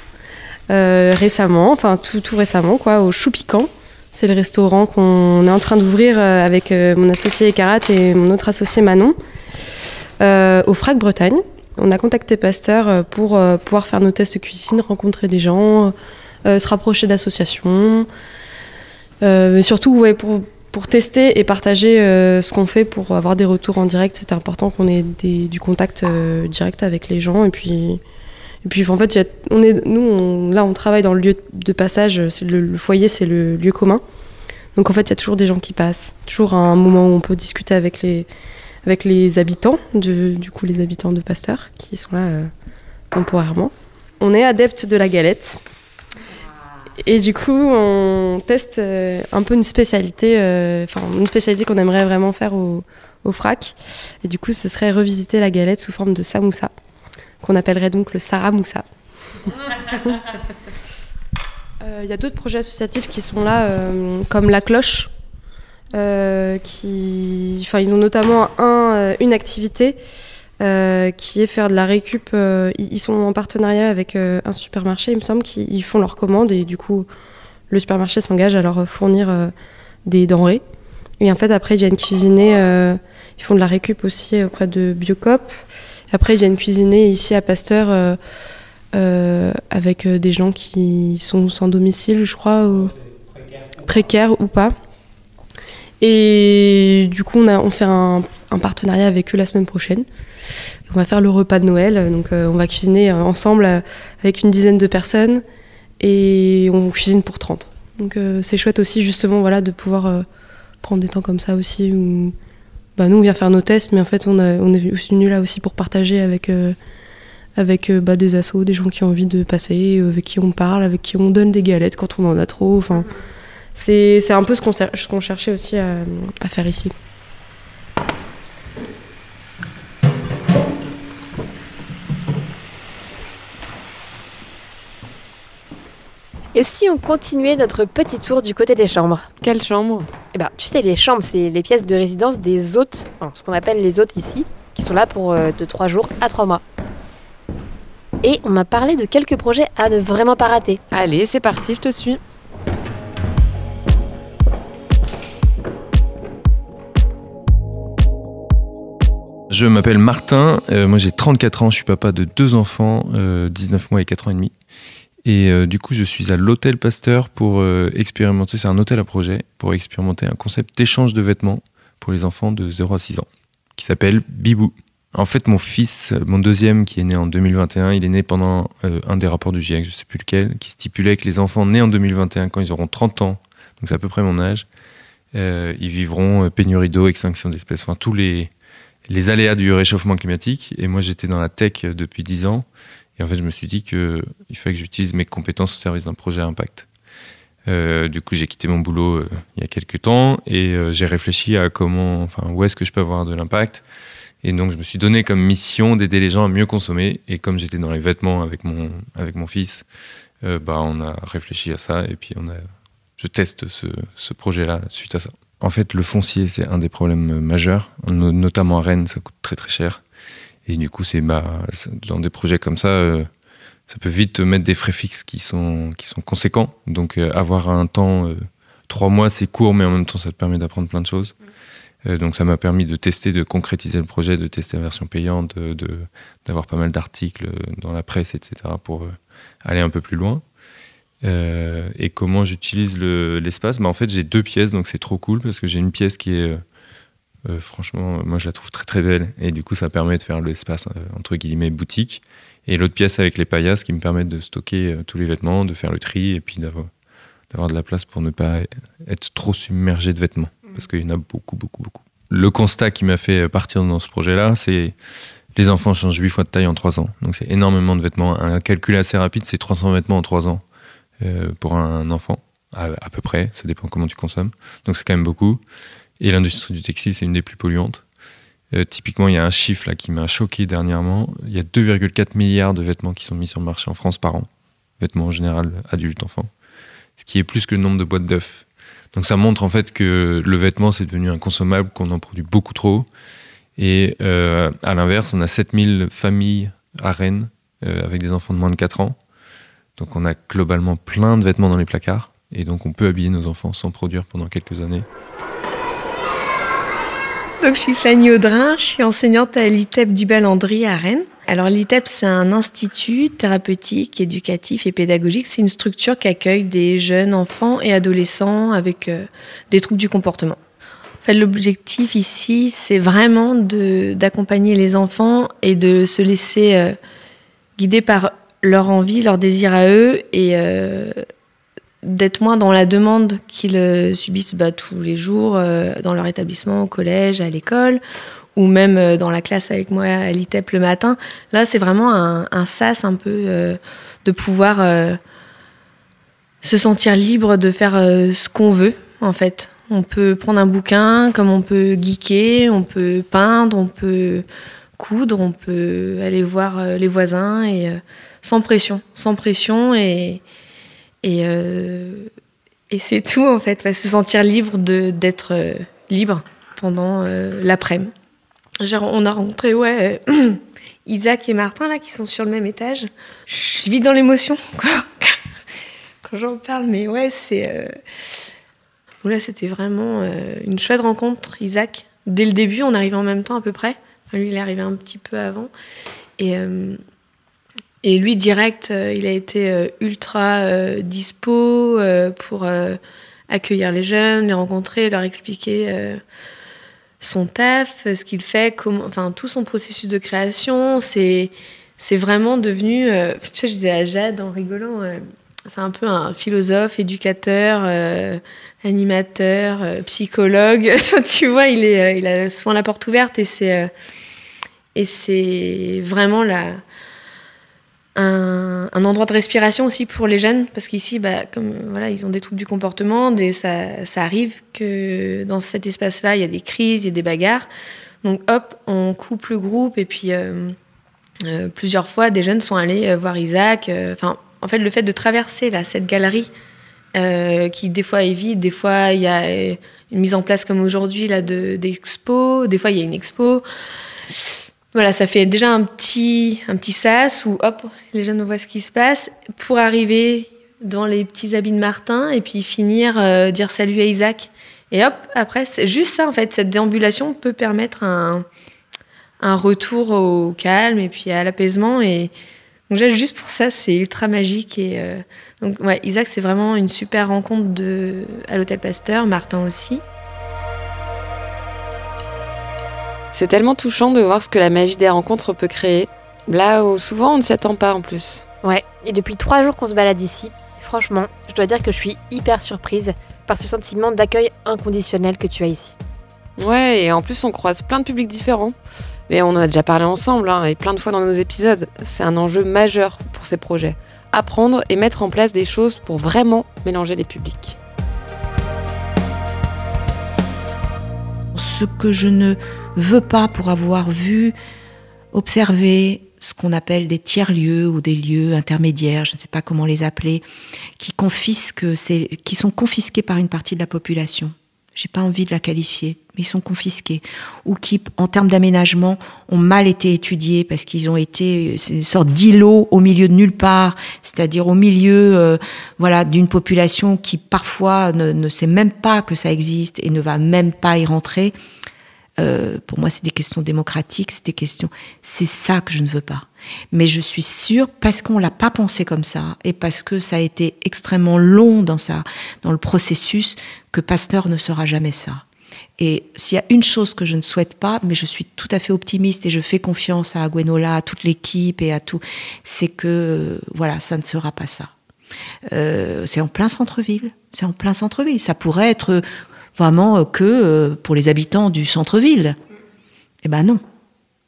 récemment, enfin tout, tout récemment, quoi, au Chou Piquant. C'est le restaurant qu'on est en train d'ouvrir avec mon associé Karat et mon autre associé Manon au Frac Bretagne. On a contacté Pasteur pour pouvoir faire nos tests cuisine, rencontrer des gens, se rapprocher d'associations. mais surtout, ouais, pour, pour tester et partager euh, ce qu'on fait pour avoir des retours en direct, c'était important qu'on ait du contact euh, direct avec les gens. Et puis, en fait, on est, nous, là, on travaille dans le lieu de passage. Le, foyer, c'est le lieu commun. Donc en fait, il y a toujours des gens qui passent, toujours un moment où on peut discuter avec les, habitants, du coup les habitants de Pasteur, qui sont là euh, temporairement. On est adepte de la galette. Et du coup, on teste euh, un peu une spécialité, euh, enfin une spécialité qu'on aimerait vraiment faire au, FRAC. Et du coup, ce serait revisiter la galette sous forme de samoussa, qu'on appellerait donc le saramoussa. Il euh, y a d'autres projets associatifs qui sont là, comme La Cloche, qui, enfin, ils ont notamment un, une activité euh, qui est faire de la récup. Euh, ils sont en partenariat avec euh, un supermarché, il me semble, qui font leurs commandes et du coup, le supermarché s'engage à leur fournir des denrées. Et en fait, après, ils viennent cuisiner. ils font de la récup aussi auprès de Biocop. Après, ils viennent cuisiner ici à Pasteur avec des gens qui sont sans domicile, je crois, précaires ou pas. Et du coup, on, a, fait un partenariat avec eux la semaine prochaine. On va faire le repas de Noël, donc euh, on va cuisiner euh, ensemble euh, avec une dizaine de personnes et on cuisine pour 30. Donc c'est chouette aussi justement voilà, de pouvoir prendre des temps comme ça aussi où bah, nous on vient faire nos tests mais en fait on, est venu là aussi pour partager avec bah, des assos, des gens qui ont envie de passer, avec qui on parle, avec qui on donne des galettes quand on en a trop. C'est un peu ce qu'on cherchait aussi à faire ici. Et si on continuait notre petit tour du côté des chambres Quelles chambres Eh ben, tu sais, les chambres, c'est les pièces de résidence des hôtes, ce qu'on appelle les hôtes ici, qui sont là pour euh, de 3 jours à 3 mois. Et on m'a parlé de quelques projets à ne vraiment pas rater. Allez, c'est parti, je te suis. Je m'appelle Martin, euh, moi j'ai 34 ans, je suis papa de deux enfants, 19 euh, mois et 4 ans et demi. Et euh, du coup, je suis à l'hôtel Pasteur pour expérimenter, c'est un hôtel à projet, pour expérimenter un concept d'échange de vêtements pour les enfants de 0 à 6 ans, qui s'appelle Bibou. En fait, mon fils, mon deuxième, qui est né en 2021, il est né pendant euh, un des rapports du GIEC, je ne sais plus lequel, qui stipulait que les enfants nés en 2021, quand ils auront 30 ans, donc c'est à peu près mon âge, euh, ils vivront euh, pénurie d'eau, extinction d'espèces, enfin tous les, les aléas du réchauffement climatique. Et moi, j'étais dans la tech depuis 10 ans. Et en fait, je me suis dit qu'il fallait que j'utilise mes compétences au service d'un projet à impact. du coup, j'ai quitté mon boulot il y a quelques temps et j'ai réfléchi à comment, enfin, où est-ce que je peux avoir de l'impact. Et donc, je me suis donné comme mission d'aider les gens à mieux consommer. Et comme j'étais dans les vêtements avec mon, avec mon fils, euh, bah, on a réfléchi à ça. Et puis, on a, je teste ce, ce projet-là suite à ça. En fait, le foncier, c'est un des problèmes majeurs. Notamment à Rennes, ça coûte très très cher. Et du coup, c'est bah, dans des projets comme ça, euh, ça peut vite mettre des frais fixes qui sont, qui sont conséquents. Donc, euh, avoir un temps, trois mois, c'est court, mais en même temps, ça te permet d'apprendre plein de choses. Euh, donc ça m'a permis de tester, de concrétiser le projet, de tester la version payante, d'avoir pas mal d'articles dans la presse, etc. pour euh, aller un peu plus loin. Euh, et comment j'utilise l'espace? Bah, En fait, j'ai deux pièces, donc c'est trop cool parce que j'ai une pièce qui est, franchement, moi je la trouve très très belle. Et du coup, ça permet de faire l'espace, entre guillemets, boutique. Et l'autre pièce avec les paillasses qui me permettent de stocker tous les vêtements, de faire le tri et puis d'avoir de la place pour ne pas être trop submergé de vêtements parce qu'il y en a beaucoup, beaucoup, beaucoup. Le constat qui m'a fait partir dans ce projet-là, c'est les enfants changent 8 fois de taille en 3 ans. Donc c'est énormément de vêtements. Un calcul assez rapide, c'est 300 vêtements en 3 ans euh, pour un enfant, à, peu près. Ça dépend comment tu consommes. Donc c'est quand même beaucoup. Et l'industrie du textile, c'est une des plus polluantes. Euh, typiquement, il y a un chiffre là qui m'a choqué dernièrement. Il y a 2,4 milliards de vêtements qui sont mis sur le marché en France par an. Vêtements en général, adultes, enfants. Ce qui est plus que le nombre de boîtes d'œufs donc ça montre en fait que le vêtement c'est devenu inconsommable, qu'on en produit beaucoup trop. Et euh, à l'inverse, on a 7000 familles à Rennes euh, avec des enfants de moins de 4 ans. Donc on a globalement plein de vêtements dans les placards. Et donc on peut habiller nos enfants sans produire pendant quelques années. Donc je suis Fanny Audrin, je suis enseignante à l'ITEP du Balandry à Rennes. Alors l'ITEP, c'est un institut thérapeutique, éducatif et pédagogique. C'est une structure qui accueille des jeunes enfants et adolescents avec euh, des troubles du comportement. En fait, l'objectif ici, c'est vraiment d'accompagner les enfants et de se laisser euh, guider par leur envie, leur désir à eux et euh, d'être moins dans la demande qu'ils subissent bah, tous les jours dans leur établissement, au collège, à l'école ou même euh, dans la classe avec moi à l'ITEP le matin. Là, c'est vraiment un, sas un peu euh, de pouvoir euh, se sentir libre de faire ce qu'on veut, en fait. On peut prendre un bouquin, comme on peut geeker, on peut peindre, on peut coudre, on peut aller voir les voisins et sans pression, sans pression et et, et c'est tout en fait, se sentir libre d'être libre pendant l'après-midi on a rencontré, ouais, Isaac et Martin, là, qui sont sur le même étage. Je vis dans l'émotion, quoi, quand j'en parle, mais ouais, c'est. Euh... Là, c'était vraiment euh, une chouette rencontre, Isaac. Dès le début, on arrivait en même temps à peu près. Lui, il est arrivé un petit peu avant. Et, euh, et lui, direct, euh, il a été ultra dispo pour accueillir les jeunes, les rencontrer, leur expliquer son taf, ce qu'il fait, enfin tout son processus de création, c'est c'est vraiment devenu. Euh, tu sais, je disais à Jade en rigolant, euh, c'est un peu un philosophe, éducateur, animateur, psychologue. tu vois, il, est, il a souvent la porte ouverte et c'est et c'est vraiment la, un, endroit de respiration aussi pour les jeunes, parce qu'ici, bah, comme voilà, ils ont des troubles du comportement, ça, ça, arrive que dans cet espace-là, il y a des crises, il y a des bagarres. Donc hop, on coupe le groupe et puis euh, euh, plusieurs fois, des jeunes sont allés euh, voir Isaac. Enfin, en fait, le fait de traverser là, cette galerie qui des fois est vide, des fois il y a une mise en place comme aujourd'hui là de d'expo, des fois il y a une expo. Voilà, ça fait déjà un petit, un petit sas où hop, les jeunes voient ce qui se passe pour arriver dans les petits habits de Martin et puis finir euh, dire salut à Isaac. Et hop, après, c'est juste ça en fait, cette déambulation peut permettre un, un retour au calme et puis à l'apaisement. Et donc, juste pour ça, c'est ultra magique. Et euh, donc, Isaac, c'est vraiment une super rencontre de, à l'Hôtel Pasteur, Martin aussi. C'est tellement touchant de voir ce que la magie des rencontres peut créer, là où souvent on ne s'y attend pas en plus. Ouais, et depuis trois jours qu'on se balade ici, franchement, je dois dire que je suis hyper surprise par ce sentiment d'accueil inconditionnel que tu as ici. Ouais, et en plus on croise plein de publics différents. Mais on en a déjà parlé ensemble, hein, et plein de fois dans nos épisodes. C'est un enjeu majeur pour ces projets. Apprendre et mettre en place des choses pour vraiment mélanger les publics. Ce que je ne veut pas pour avoir vu, observé ce qu'on appelle des tiers-lieux ou des lieux intermédiaires, je ne sais pas comment les appeler, qui confisquent, qui sont confisqués par une partie de la population. J'ai pas envie de la qualifier, mais ils sont confisqués ou qui, en termes d'aménagement, ont mal été étudiés parce qu'ils ont été une sorte d'îlot au milieu de nulle part, c'est-à-dire au milieu, euh, voilà, d'une population qui parfois ne sait même pas que ça existe et ne va même pas y rentrer. Euh, pour moi, c'est des questions démocratiques, c'est des questions. C'est ça que je ne veux pas. Mais je suis sûre, parce qu'on l'a pas pensé comme ça, et parce que ça a été extrêmement long dans ça, dans le processus, que Pasteur ne sera jamais ça. Et s'il y a une chose que je ne souhaite pas, mais je suis tout à fait optimiste et je fais confiance à Gwenola, à toute l'équipe et à tout, c'est que voilà, ça ne sera pas ça. Euh, c'est en plein centre-ville. C'est en plein centre-ville. Ça pourrait être vraiment euh, que euh, pour les habitants du centre-ville. Eh ben non.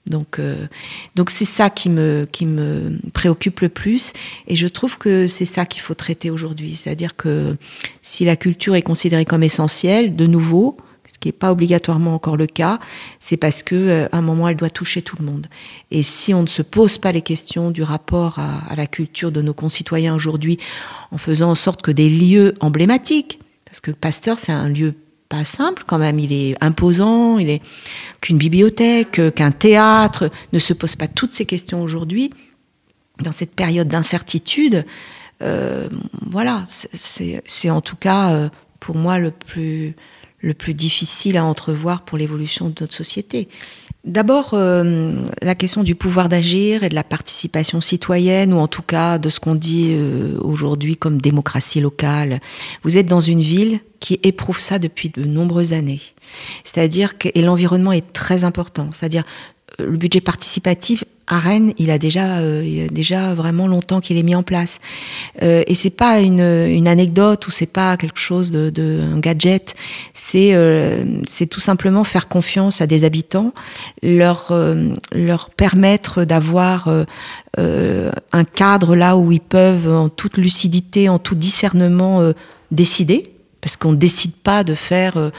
Donc, euh, donc c'est ça qui me, qui me préoccupe le plus, et je trouve que c'est ça qu'il faut traiter aujourd'hui. C'est-à-dire que si la culture est considérée comme essentielle, de nouveau, ce qui n'est pas obligatoirement encore le cas, c'est parce que à un moment elle doit toucher tout le monde. Et si on ne se pose pas les questions du rapport à la culture de nos concitoyens aujourd'hui, en faisant en sorte que des lieux emblématiques, parce que Pasteur c'est un lieu simple quand même. Il est imposant, il est qu'une bibliothèque, qu'un théâtre ne se pose pas toutes ces questions aujourd'hui. Dans cette période d'incertitude, euh, voilà, c'est en tout cas euh, pour moi le plus le plus difficile à entrevoir pour l'évolution de notre société. D'abord, euh, la question du pouvoir d'agir et de la participation citoyenne, ou en tout cas de ce qu'on dit euh, aujourd'hui comme démocratie locale. Vous êtes dans une ville qui éprouve ça depuis de nombreuses années. C'est-à-dire que et l'environnement est très important. C'est-à-dire le budget participatif à Rennes, il a déjà, euh, il a déjà vraiment longtemps qu'il est mis en place. Euh, et c'est pas une, une, anecdote ou c'est pas quelque chose de, de gadget. C'est euh, c'est tout simplement faire confiance à des habitants, leur euh, leur permettre d'avoir un cadre là où ils peuvent en toute lucidité, en tout discernement décider parce qu'on ne décide pas de faire euh,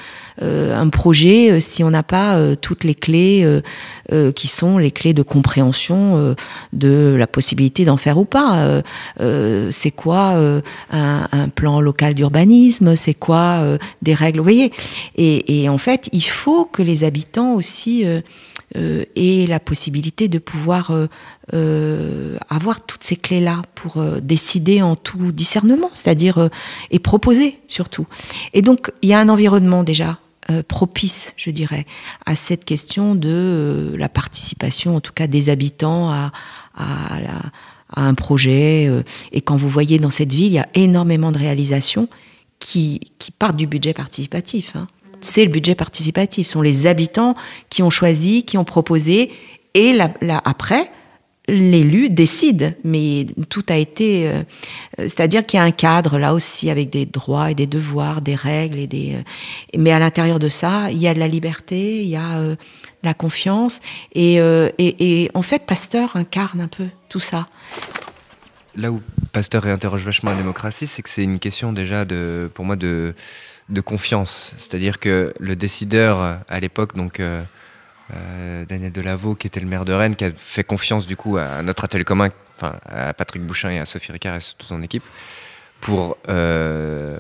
euh, un projet euh, si on n'a pas toutes les clés qui sont les clés de compréhension de la possibilité d'en faire ou pas. c'est quoi un, plan local d'urbanisme? C'est quoi des règles? Vous voyez? Et, en fait, il faut que les habitants aussi et la possibilité de pouvoir euh, euh, avoir toutes ces clés-là pour décider en tout discernement, c'est-à-dire et proposer surtout. Et donc il y a un environnement déjà propice, je dirais, à cette question de la participation, en tout cas des habitants à, un projet. et quand vous voyez dans cette ville, il y a énormément de réalisations qui, qui partent du budget participatif. Hein c'est le budget participatif. Ce sont les habitants qui ont choisi, qui ont proposé, et là, après, l'élu décide, mais tout a été, euh, c'est-à-dire qu'il y a un cadre là aussi avec des droits et des devoirs, des règles et des, euh, mais à l'intérieur de ça, il y a de la liberté, il y a euh, la confiance et, et, en fait, Pasteur incarne un peu tout ça. Là où Pasteur réinterroge vachement la démocratie, c'est que c'est une question déjà pour moi, de, de confiance. C'est-à-dire que le décideur à l'époque, donc euh, Daniel Delaveau, qui était le maire de Rennes, qui a fait confiance du coup à notre atelier commun, enfin à Patrick Bouchin et à Sophie Ricard et toute son équipe, pour, euh,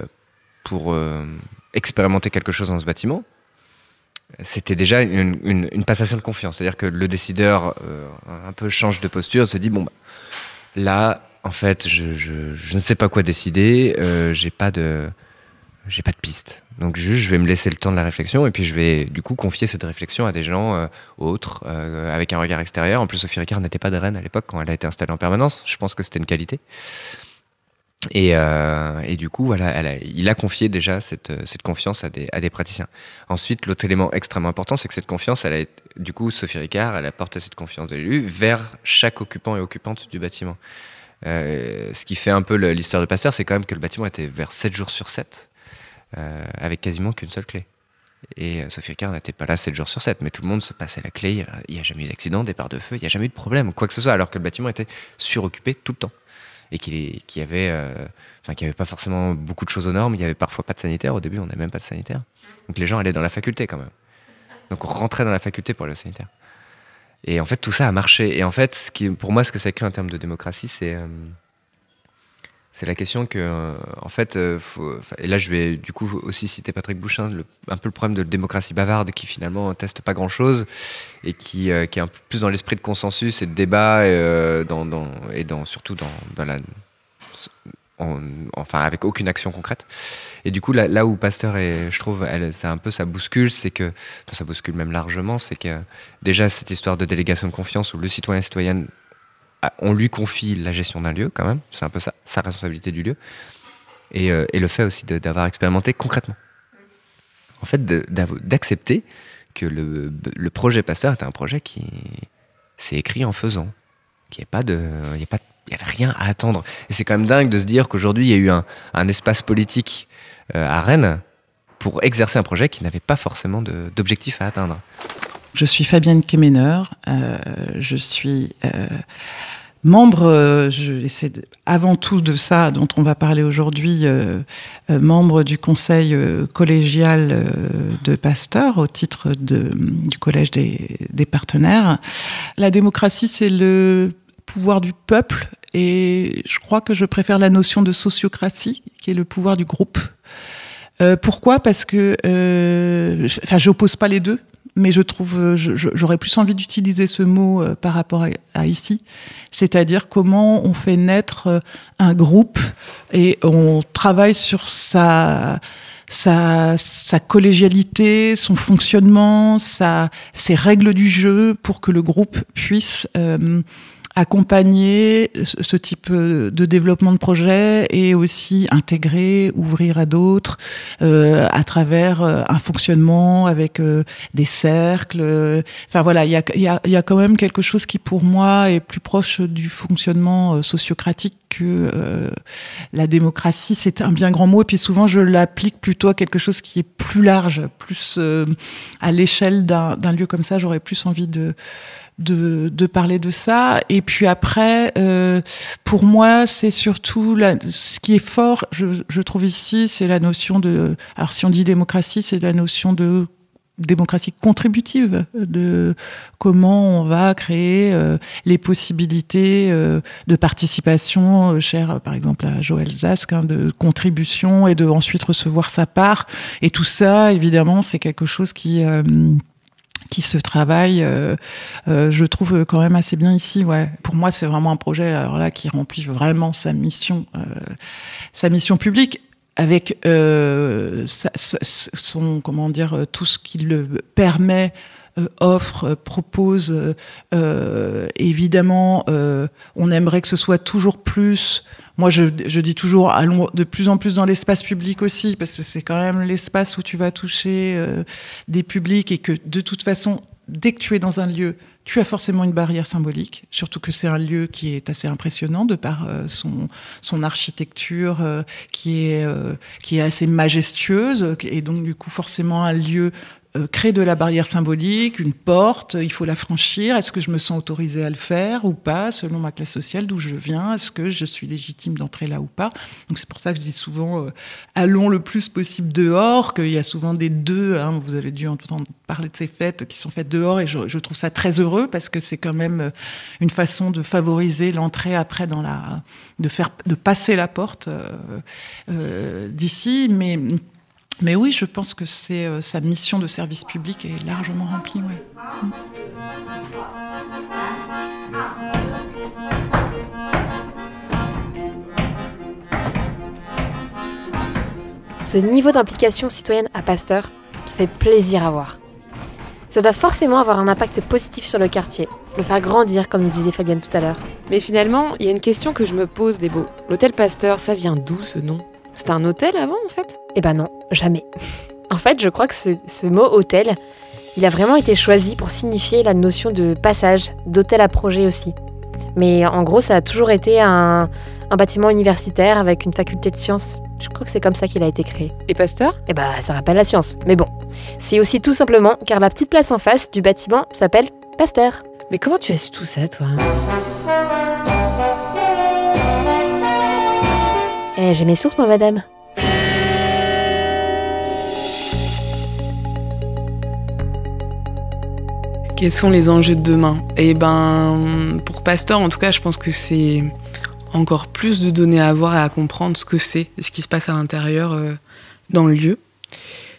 pour euh, expérimenter quelque chose dans ce bâtiment. C'était déjà une, passation de confiance. C'est-à-dire que le décideur un peu change de posture, se dit bon, bah, là, en fait, je, je, ne sais pas quoi décider, j'ai pas de j'ai pas de piste. Donc juste, je vais me laisser le temps de la réflexion et puis je vais du coup confier cette réflexion à des gens euh, autres, euh, avec un regard extérieur. En plus, Sophie Ricard n'était pas de Rennes à l'époque quand elle a été installée en permanence. Je pense que c'était une qualité. Et, euh, du coup, voilà, il a confié déjà cette, confiance à des, à des, praticiens. Ensuite, l'autre élément extrêmement important, c'est que cette confiance, elle a, du coup, Sophie Ricard, elle a porté cette confiance de l'élu vers chaque occupant et occupante du bâtiment. ce qui fait un peu l'histoire de Pasteur, c'est quand même que le bâtiment était vers 7 jours sur 7. Euh, avec quasiment qu'une seule clé. Et euh, Sophie Ricard n'était pas là 7 jours sur 7, mais tout le monde se passait la clé. Il n'y a, jamais eu d'accident, départ de feu, il n'y a jamais eu de problème, quoi que ce soit, alors que le bâtiment était suroccupé tout le temps. Et qu'il y avait, euh, avait pas forcément beaucoup de choses aux normes, il n'y avait parfois pas de sanitaire. Au début, on n'avait même pas de sanitaire. Donc les gens allaient dans la faculté quand même. Donc on rentrait dans la faculté pour aller au sanitaire. Et en fait, tout ça a marché. Et en fait, ce qui, pour moi, ce que ça crée en termes de démocratie, c'est c'est la question que, euh, en fait, euh, et là je vais du coup aussi citer Patrick Bouchin, un peu le problème de la démocratie bavarde qui finalement teste pas grand chose et qui, euh, qui est un peu plus dans l'esprit de consensus et de débat et, et surtout dans, enfin, avec aucune action concrète. Et du coup, là, où Pasteur est, je trouve, c'est un peu ça bouscule, c'est que, ça bouscule même largement, c'est que déjà cette histoire de délégation de confiance où le citoyen citoyenne ah, on lui confie la gestion d'un lieu quand même, c'est un peu ça, sa responsabilité du lieu, et, euh, le fait aussi d'avoir expérimenté concrètement. En fait, d'accepter que le, projet Pasteur était un projet qui s'est écrit en faisant, qu'il n'y pas de, pas, avait rien à attendre. Et c'est quand même dingue de se dire qu'aujourd'hui il y a eu un, espace politique euh, à Rennes pour exercer un projet qui n'avait pas forcément d'objectif à atteindre. Je suis Fabienne Kemener, euh, je suis membre, euh, je, c'est avant tout de ça dont on va parler aujourd'hui, euh, euh, membre du conseil collégial de Pasteur au titre de, du collège des, des partenaires. La démocratie, c'est le pouvoir du peuple et je crois que je préfère la notion de sociocratie, qui est le pouvoir du groupe. pourquoi? Parce que, enfin, j'oppose pas les deux mais je trouve, euh, j'aurais plus envie d'utiliser ce mot euh, par rapport à, ici, c'est-à-dire comment on fait naître euh, un groupe et on travaille sur sa sa, sa collégialité, son fonctionnement, sa, ses règles du jeu pour que le groupe puisse accompagner ce type euh, de développement de projet et aussi intégrer, ouvrir à d'autres euh, à travers euh, un fonctionnement avec des cercles. Enfin voilà, il y a, y, a, y a, quand même quelque chose qui pour moi est plus proche du fonctionnement sociocratique que la démocratie. C'est un bien grand mot et puis souvent je l'applique plutôt à quelque chose qui est plus large, plus à l'échelle d'un lieu comme ça. J'aurais plus envie de de, de, parler de ça. Et puis après, euh, pour moi, c'est surtout la, ce qui est fort, je, je trouve ici, c'est la notion de. Alors, si on dit démocratie, c'est la notion de démocratie contributive, de comment on va créer euh, les possibilités euh, de participation, euh, chère par exemple à Joël Zask, hein, de contribution et de ensuite recevoir sa part. Et tout ça, évidemment, c'est quelque chose qui qui se travaille, euh, euh, je trouve quand même assez bien ici. Ouais. Pour moi, c'est vraiment un projet alors là qui remplit vraiment sa mission, euh, sa mission publique avec son comment dire tout ce qui le permet offre, propose. évidemment, on aimerait que ce soit toujours plus moi, je, je, dis toujours, allons de plus en plus dans l'espace public aussi, parce que c'est quand même l'espace où tu vas toucher euh, des publics et que de toute façon, dès que tu es dans un lieu, tu as forcément une barrière symbolique, surtout que c'est un lieu qui est assez impressionnant de par euh, son, son architecture euh, qui, est, qui est assez majestueuse, et donc du coup forcément un lieu euh, crée de la barrière symbolique, une porte, il faut la franchir. Est-ce que je me sens autorisée à le faire ou pas, selon ma classe sociale, d'où je viens? Est-ce que je suis légitime d'entrer là ou pas? Donc c'est pour ça que je dis souvent, euh, allons le plus possible dehors, qu'il y a souvent des deux. Hein, vous avez dû entendre parler de ces fêtes qui sont faites dehors, et je, trouve ça très heureux parce que c'est quand même euh, une façon de favoriser l'entrée après dans la, de faire, de passer la porte d'ici, mais mais oui, je pense que c'est euh, sa mission de service public est largement remplie. Ouais. Mm. Ce niveau d'implication citoyenne à Pasteur, ça fait plaisir à voir. Ça doit forcément avoir un impact positif sur le quartier, le faire grandir, comme nous disait Fabienne tout à l'heure. Mais finalement, il y a une question que je me pose, Débo. L'hôtel Pasteur, ça vient d'où ce nom? C'était un hôtel avant, en fait? Eh ben non, jamais. en fait, je crois que ce, ce mot hôtel, il a vraiment été choisi pour signifier la notion de passage, d'hôtel à projet aussi. Mais en gros, ça a toujours été un, un bâtiment universitaire avec une faculté de sciences. Je crois que c'est comme ça qu'il a été créé. Et Pasteur? Eh bah, ça rappelle la science. Mais bon, c'est aussi tout simplement car la petite place en face du bâtiment s'appelle Pasteur. Mais comment tu as su tout ça, toi? Eh, j'ai mes sources, moi, madame. Quels sont les enjeux de demain Eh ben, pour Pasteur, en tout cas, je pense que c'est encore plus de données à avoir et à comprendre ce que c'est, ce qui se passe à l'intérieur euh, dans le lieu.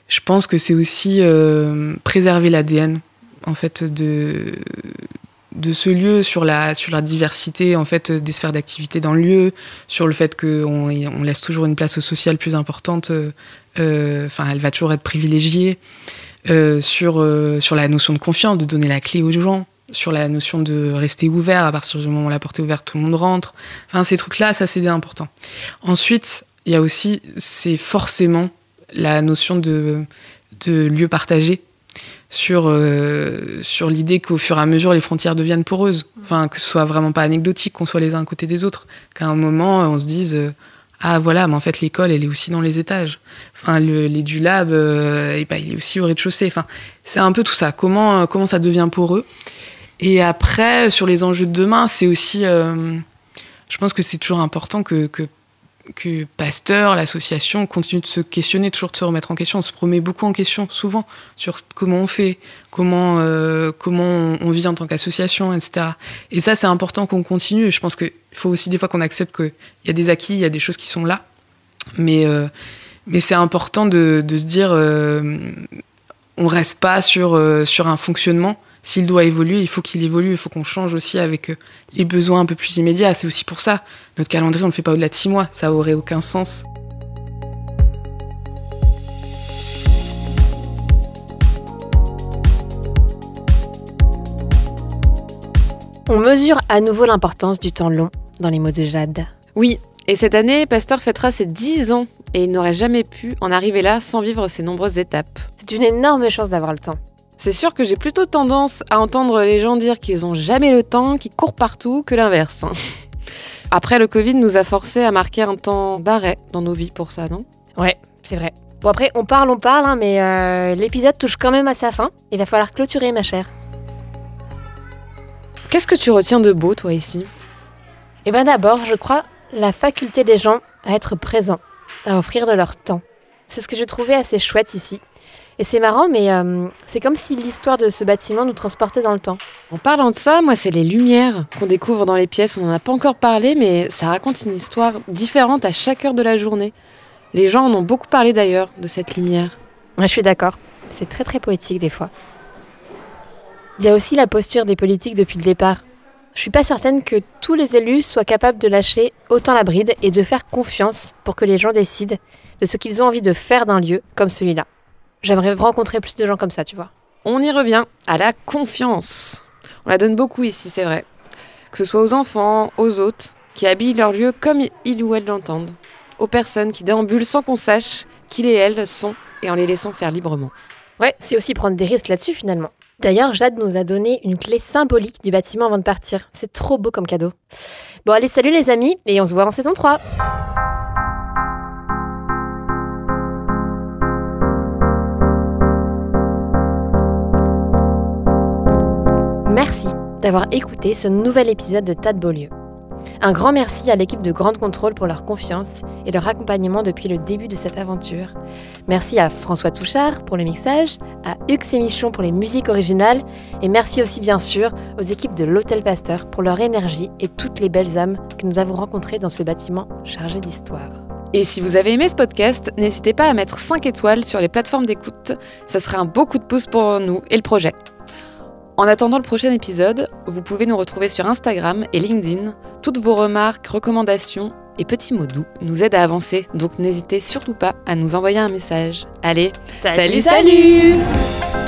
Je pense que c'est aussi euh, préserver l'ADN en fait de ce lieu sur la diversité en fait des sphères d'activité dans le lieu, sur le fait qu'on on laisse toujours une place au social plus importante. euh, Enfin, elle va toujours être privilégiée. Euh, sur, euh, sur la notion de confiance, de donner la clé aux gens, sur la notion de rester ouvert, à partir du moment où la porte est ouverte, tout le monde rentre. Enfin, ces trucs-là, ça c'est important. Ensuite, il y a aussi, c'est forcément la notion de, de lieu partagé sur, euh, sur l'idée qu'au fur et à mesure, les frontières deviennent poreuses. Enfin, que ce soit vraiment pas anecdotique, qu'on soit les uns à côté des autres. Qu'à un moment, on se dise Ah voilà, mais en fait, l'école, elle est aussi dans les étages. Enfin, le, les du lab, euh, et ben, il est aussi au rez-de-chaussée. Enfin, c'est un peu tout ça. Comment, euh, comment ça devient poreux Et après, sur les enjeux de demain, c'est aussi. euh, je pense que c'est toujours important que que Pasteur, l'association, continue de se questionner, toujours de se remettre en question. On se remet beaucoup en question, souvent, sur comment on fait, comment, euh, comment on, vit en tant qu'association, etc. Et ça, c'est important qu'on continue. Je pense qu'il faut aussi des fois qu'on accepte qu'il y a des acquis, il y a des choses qui sont là. Mais, euh, mais c'est important de, de se dire, euh, on reste pas sur, euh, sur un fonctionnement. S'il doit évoluer, il faut qu'il évolue, il faut qu'on change aussi avec euh, les besoins un peu plus immédiats. C'est aussi pour ça. Notre calendrier, on ne le fait pas au-delà de six mois. Ça aurait aucun sens. On mesure à nouveau l'importance du temps long dans les mots de Jade. Oui, et cette année, Pasteur fêtera ses 10 ans et il n'aurait jamais pu en arriver là sans vivre ces nombreuses étapes. C'est une énorme chance d'avoir le temps. C'est sûr que j'ai plutôt tendance à entendre les gens dire qu'ils ont jamais le temps, qu'ils courent partout, que l'inverse. Après, le Covid nous a forcés à marquer un temps d'arrêt dans nos vies pour ça, non? Ouais, c'est vrai. Bon après, on parle, on parle, hein, mais euh, l'épisode touche quand même à sa fin. Il va falloir clôturer, ma chère. Qu'est-ce que tu retiens de beau, toi, ici? Eh bien d'abord, je crois, la faculté des gens à être présents, à offrir de leur temps. C'est ce que j'ai trouvé assez chouette ici. Et c'est marrant, mais euh, c'est comme si l'histoire de ce bâtiment nous transportait dans le temps. En parlant de ça, moi, c'est les lumières qu'on découvre dans les pièces. On n'en a pas encore parlé, mais ça raconte une histoire différente à chaque heure de la journée. Les gens en ont beaucoup parlé d'ailleurs, de cette lumière. Ouais, je suis d'accord. C'est très très poétique des fois. Il y a aussi la posture des politiques depuis le départ. Je suis pas certaine que tous les élus soient capables de lâcher autant la bride et de faire confiance pour que les gens décident de ce qu'ils ont envie de faire d'un lieu comme celui-là. J'aimerais rencontrer plus de gens comme ça, tu vois. On y revient à la confiance. On la donne beaucoup ici, c'est vrai. Que ce soit aux enfants, aux hôtes, qui habillent leur lieu comme ils ou elles l'entendent. Aux personnes qui déambulent sans qu'on sache qu'ils et elles sont et en les laissant faire librement. Ouais, c'est aussi prendre des risques là-dessus finalement. D'ailleurs, Jade nous a donné une clé symbolique du bâtiment avant de partir. C'est trop beau comme cadeau. Bon, allez, salut les amis, et on se voit en saison 3. Merci d'avoir écouté ce nouvel épisode de Tas de Beaulieu. Un grand merci à l'équipe de Grande Contrôle pour leur confiance et leur accompagnement depuis le début de cette aventure. Merci à François Touchard pour le mixage, à Hugues Michon pour les musiques originales et merci aussi bien sûr aux équipes de l'Hôtel Pasteur pour leur énergie et toutes les belles âmes que nous avons rencontrées dans ce bâtiment chargé d'histoire. Et si vous avez aimé ce podcast, n'hésitez pas à mettre 5 étoiles sur les plateformes d'écoute. Ça serait un beau coup de pouce pour nous et le projet. En attendant le prochain épisode, vous pouvez nous retrouver sur Instagram et LinkedIn. Toutes vos remarques, recommandations et petits mots doux nous aident à avancer, donc n'hésitez surtout pas à nous envoyer un message. Allez, salut, salut, salut